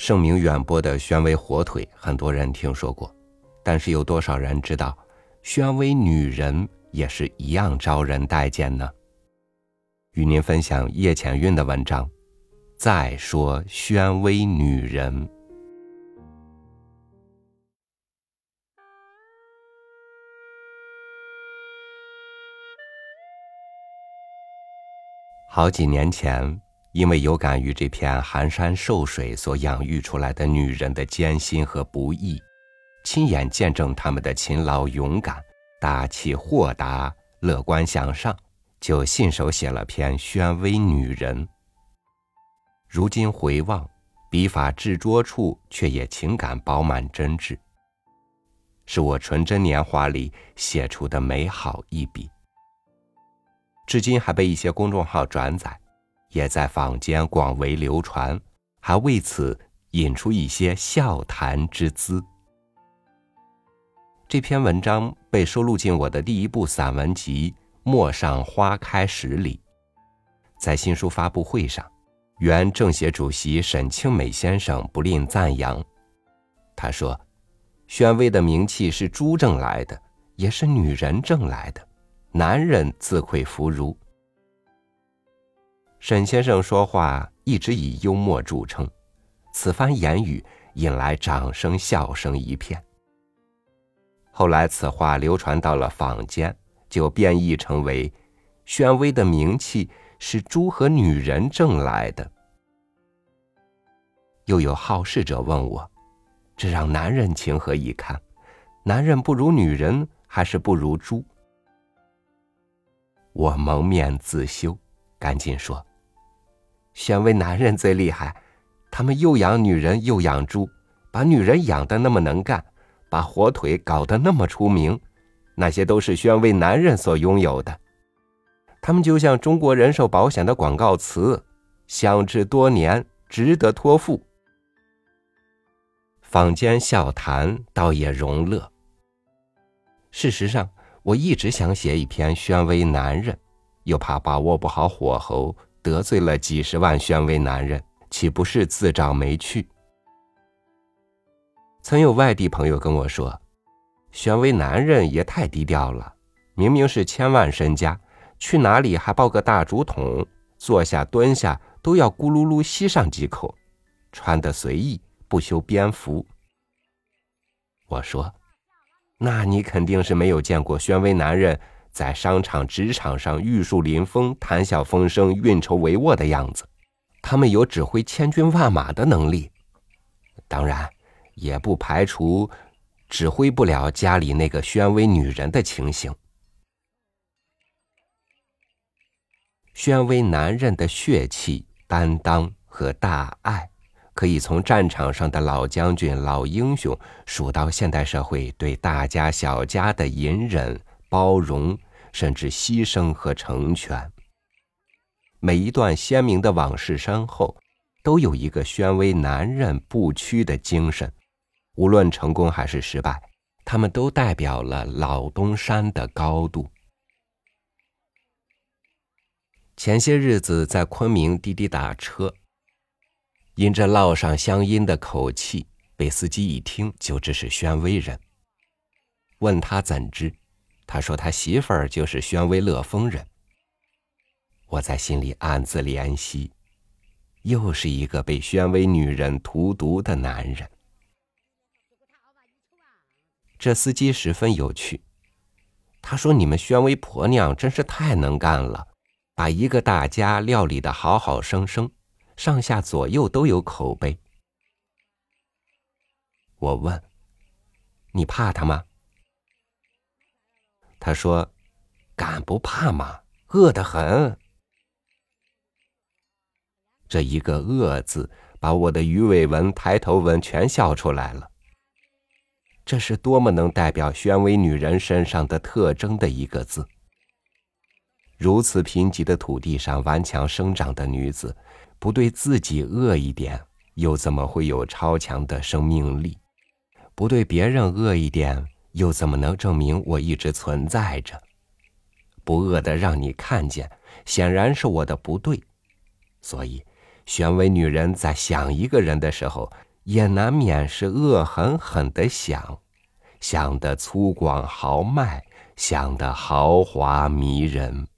盛名远播的宣威火腿，很多人听说过，但是有多少人知道，宣威女人也是一样招人待见呢？与您分享叶浅韵的文章。再说宣威女人，好几年前。因为有感于这片寒山瘦水所养育出来的女人的艰辛和不易，亲眼见证她们的勤劳勇敢、大气豁达、乐观向上，就信手写了篇《宣威女人》。如今回望，笔法执拙处，却也情感饱满真挚，是我纯真年华里写出的美好一笔。至今还被一些公众号转载。也在坊间广为流传，还为此引出一些笑谈之姿。这篇文章被收录进我的第一部散文集《陌上花开时》里。在新书发布会上，原政协主席沈庆美先生不吝赞扬。他说：“宣威的名气是猪挣来的，也是女人挣来的，男人自愧弗如。”沈先生说话一直以幽默著称，此番言语引来掌声笑声一片。后来此话流传到了坊间，就变异成为“宣威的名气是猪和女人挣来的”。又有好事者问我：“这让男人情何以堪？男人不如女人，还是不如猪？”我蒙面自羞，赶紧说。宣威男人最厉害，他们又养女人又养猪，把女人养的那么能干，把火腿搞得那么出名，那些都是宣威男人所拥有的。他们就像中国人寿保险的广告词：“相知多年，值得托付。”坊间笑谈，倒也容乐。事实上，我一直想写一篇宣威男人，又怕把握不好火候。得罪了几十万宣威男人，岂不是自找没趣？曾有外地朋友跟我说：“宣威男人也太低调了，明明是千万身家，去哪里还抱个大竹筒，坐下蹲下都要咕噜噜吸上几口，穿的随意，不修边幅。”我说：“那你肯定是没有见过宣威男人。”在商场、职场上玉树临风、谈笑风生、运筹帷幄的样子，他们有指挥千军万马的能力，当然也不排除指挥不了家里那个宣威女人的情形。宣威男人的血气、担当和大爱，可以从战场上的老将军、老英雄，数到现代社会对大家小家的隐忍。包容，甚至牺牲和成全。每一段鲜明的往事身后，都有一个宣威男人不屈的精神。无论成功还是失败，他们都代表了老东山的高度。前些日子在昆明滴滴打车，因这烙上乡音的口气，被司机一听就知是宣威人。问他怎知？他说：“他媳妇儿就是宣威乐丰人。”我在心里暗自怜惜，又是一个被宣威女人荼毒的男人。这司机十分有趣，他说：“你们宣威婆娘真是太能干了，把一个大家料理的好好生生，上下左右都有口碑。”我问：“你怕他吗？”他说：“敢不怕吗？饿得很。”这一个“饿”字，把我的鱼尾纹、抬头纹全笑出来了。这是多么能代表宣威女人身上的特征的一个字！如此贫瘠的土地上顽强生长的女子，不对自己饿一点，又怎么会有超强的生命力？不对别人饿一点？又怎么能证明我一直存在着？不饿的让你看见，显然是我的不对。所以，宣威女人在想一个人的时候，也难免是恶狠狠的想，想的粗犷豪迈，想的豪华迷人。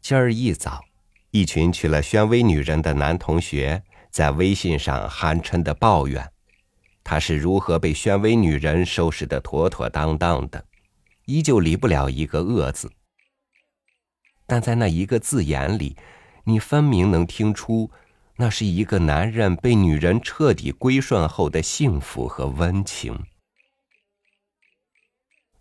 今儿一早，一群娶了宣威女人的男同学在微信上寒碜的抱怨，他是如何被宣威女人收拾的妥妥当当的，依旧离不了一个恶字。但在那一个字眼里，你分明能听出，那是一个男人被女人彻底归顺后的幸福和温情。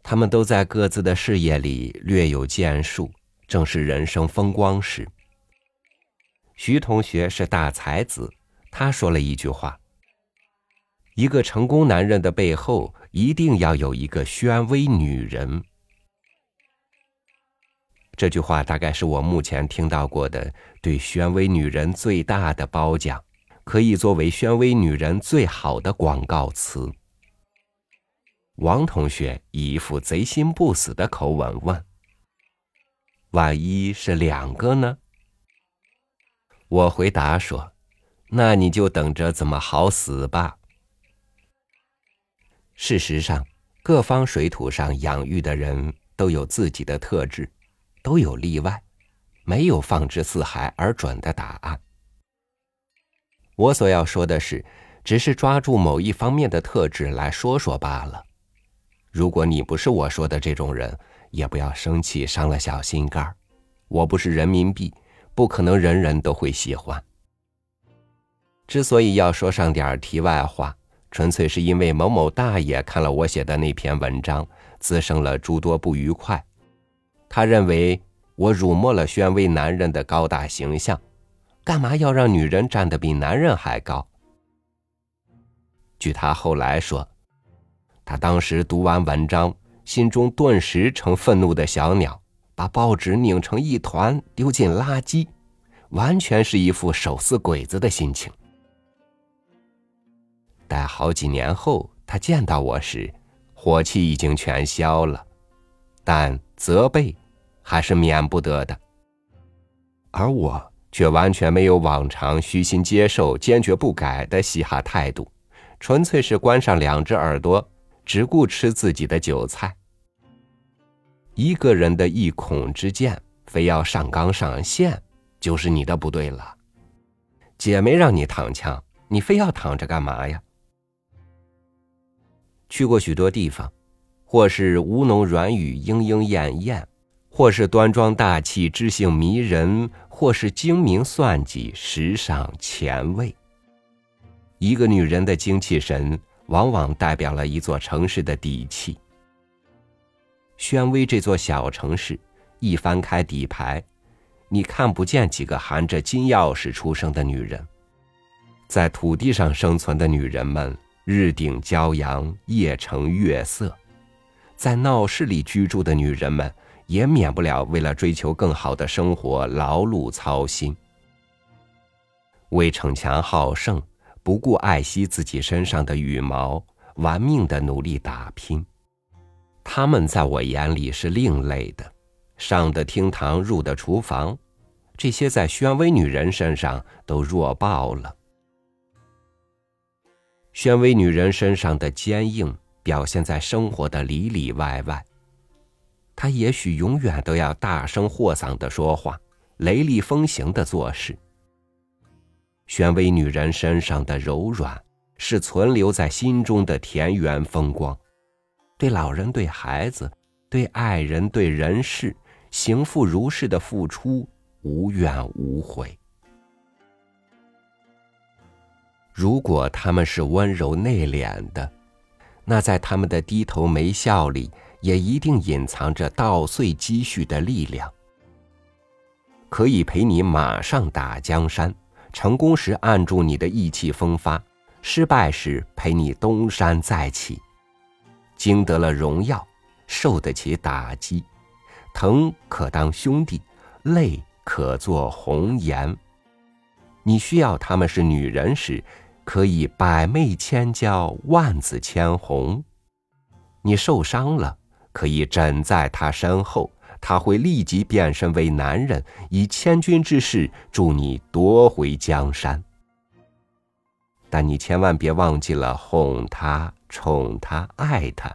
他们都在各自的事业里略有建树。正是人生风光时。徐同学是大才子，他说了一句话：“一个成功男人的背后，一定要有一个宣威女人。”这句话大概是我目前听到过的对宣威女人最大的褒奖，可以作为宣威女人最好的广告词。王同学以一副贼心不死的口吻问。万一是两个呢？我回答说：“那你就等着怎么好死吧。”事实上，各方水土上养育的人都有自己的特质，都有例外，没有放之四海而准的答案。我所要说的是，只是抓住某一方面的特质来说说罢了。如果你不是我说的这种人，也不要生气，伤了小心肝儿。我不是人民币，不可能人人都会喜欢。之所以要说上点题外话，纯粹是因为某某大爷看了我写的那篇文章，滋生了诸多不愉快。他认为我辱没了宣威男人的高大形象，干嘛要让女人站得比男人还高？据他后来说，他当时读完文章。心中顿时成愤怒的小鸟，把报纸拧成一团，丢进垃圾，完全是一副手撕鬼子的心情。待好几年后，他见到我时，火气已经全消了，但责备还是免不得的。而我却完全没有往常虚心接受、坚决不改的嘻哈态度，纯粹是关上两只耳朵。只顾吃自己的韭菜。一个人的一孔之见，非要上纲上线，就是你的不对了。姐没让你躺枪，你非要躺着干嘛呀？去过许多地方，或是吴侬软语、莺莺燕燕，或是端庄大气、知性迷人，或是精明算计、时尚前卫。一个女人的精气神。往往代表了一座城市的底气。宣威这座小城市，一翻开底牌，你看不见几个含着金钥匙出生的女人。在土地上生存的女人们，日顶骄阳，夜成月色；在闹市里居住的女人们，也免不了为了追求更好的生活劳碌操心，为逞强好胜。不顾爱惜自己身上的羽毛，玩命的努力打拼。他们在我眼里是另类的，上的厅堂，入的厨房，这些在宣威女人身上都弱爆了。宣威女人身上的坚硬表现在生活的里里外外。她也许永远都要大声豁嗓的说话，雷厉风行的做事。宣威女人身上的柔软，是存留在心中的田园风光。对老人、对孩子、对爱人、对人事，行妇如是的付出，无怨无悔。如果他们是温柔内敛的，那在他们的低头眉笑里，也一定隐藏着稻穗积蓄的力量，可以陪你马上打江山。成功时按住你的意气风发，失败时陪你东山再起，经得了荣耀，受得起打击，疼可当兄弟，泪可做红颜。你需要他们是女人时，可以百媚千娇，万紫千红；你受伤了，可以枕在他身后，他会立即变身为男人，以千军之势助你夺回江山。但你千万别忘记了哄他、宠他、爱他。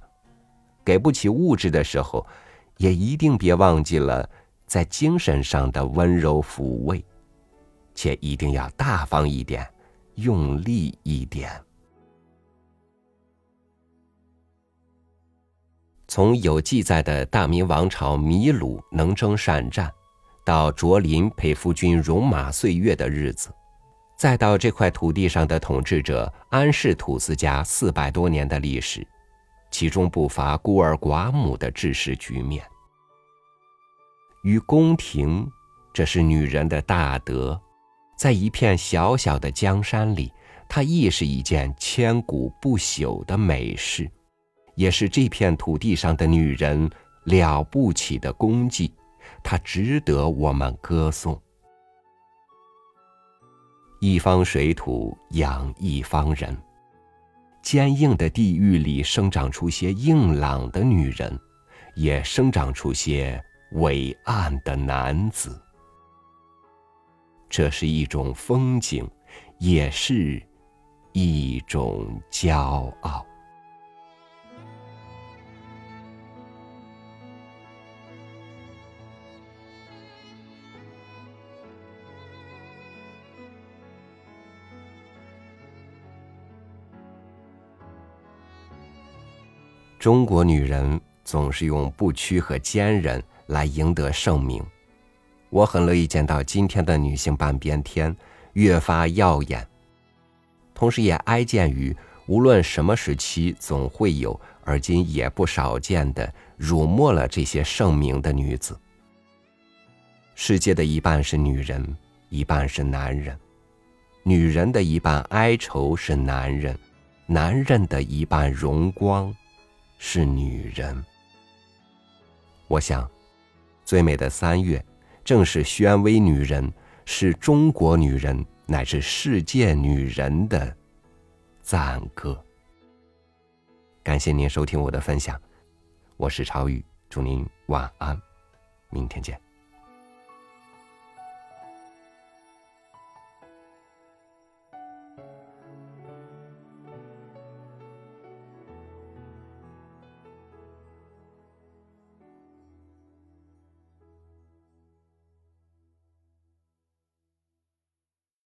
给不起物质的时候，也一定别忘记了在精神上的温柔抚慰，且一定要大方一点，用力一点。从有记载的大明王朝米鲁能征善战，到卓林陪夫君戎马岁月的日子，再到这块土地上的统治者安氏土司家四百多年的历史，其中不乏孤儿寡母的治世局面。与宫廷，这是女人的大德，在一片小小的江山里，它亦是一件千古不朽的美事。也是这片土地上的女人了不起的功绩，它值得我们歌颂。一方水土养一方人，坚硬的地域里生长出些硬朗的女人，也生长出些伟岸的男子。这是一种风景，也是一种骄傲。中国女人总是用不屈和坚韧来赢得盛名，我很乐意见到今天的女性半边天越发耀眼，同时也哀见于无论什么时期总会有，而今也不少见的辱没了这些盛名的女子。世界的一半是女人，一半是男人，女人的一半哀愁是男人，男人的一半荣光。是女人。我想，最美的三月，正是宣威女人，是中国女人乃至世界女人的赞歌。感谢您收听我的分享，我是朝雨，祝您晚安，明天见。